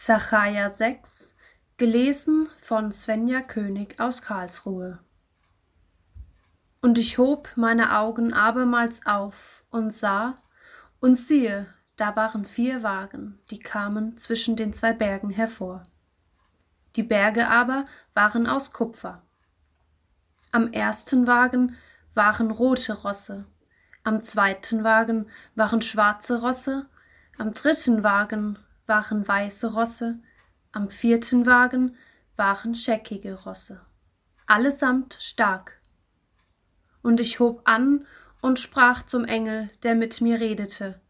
Sacharja 6, gelesen von Svenja König aus Karlsruhe. Und ich hob meine Augen abermals auf und sah, und siehe, da waren vier Wagen, die kamen zwischen den zwei Bergen hervor. Die Berge aber waren aus Kupfer. Am ersten Wagen waren rote Rosse, am zweiten Wagen waren schwarze Rosse, am dritten Wagen waren weiße Rosse, am vierten Wagen waren scheckige Rosse, allesamt stark. Und ich hob an und sprach zum Engel, der mit mir redete,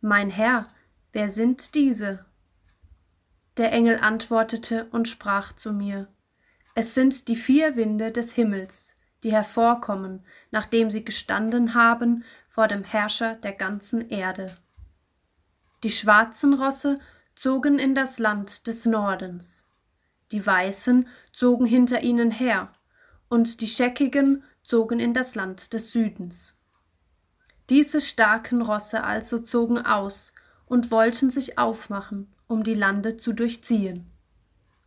Mein Herr, wer sind diese? Der Engel antwortete und sprach zu mir, Es sind die vier Winde des Himmels, die hervorkommen, nachdem sie gestanden haben vor dem Herrscher der ganzen Erde. Die schwarzen Rosse zogen in das Land des Nordens, die Weißen zogen hinter ihnen her, und die Scheckigen zogen in das Land des Südens. Diese starken Rosse also zogen aus und wollten sich aufmachen, um die Lande zu durchziehen.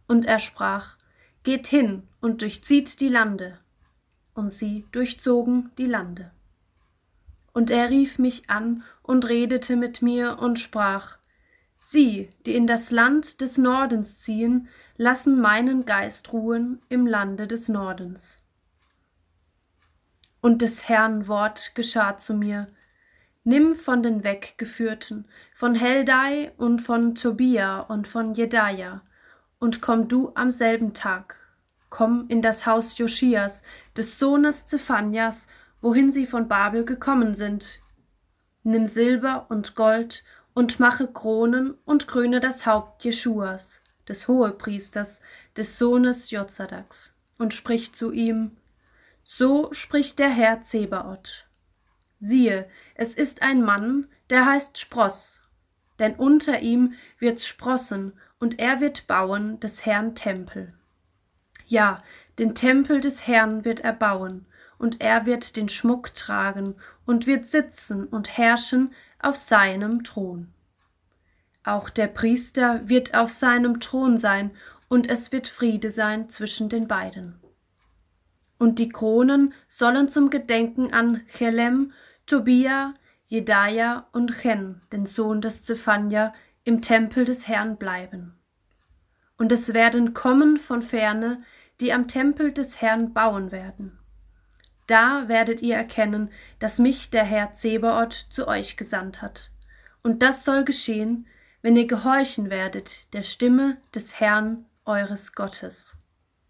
Und er sprach, Geht hin und durchzieht die Lande. Und sie durchzogen die Lande. Und er rief mich an und redete mit mir und sprach, Sie, die in das Land des Nordens ziehen, lassen meinen Geist ruhen im Lande des Nordens. Und des Herrn Wort geschah zu mir, Nimm von den Weggeführten, von Heldai und von Tobia und von Jedaja, und komm du am selben Tag. Komm in das Haus Joschias, des Sohnes Zephanias, wohin sie von Babel gekommen sind. Nimm Silber und Gold und mache Kronen und kröne das Haupt Jeschuas, des Hohepriesters, des Sohnes Jozadaks, und sprich zu ihm, so spricht der Herr Zebaoth. Siehe, es ist ein Mann, der heißt Spross, denn unter ihm wird's sprossen, und er wird bauen des Herrn Tempel. Ja, den Tempel des Herrn wird er bauen, und er wird den Schmuck tragen und wird sitzen und herrschen auf seinem Thron. Auch der Priester wird auf seinem Thron sein, und es wird Friede sein zwischen den beiden. Und die Kronen sollen zum Gedenken an Chelem, Tobia, Jedaja und Chen, den Sohn des Zephania, im Tempel des Herrn bleiben. Und es werden kommen von ferne, die am Tempel des Herrn bauen werden. Da werdet ihr erkennen, dass mich der Herr Zebaoth zu euch gesandt hat. Und das soll geschehen, wenn ihr gehorchen werdet der Stimme des Herrn eures Gottes.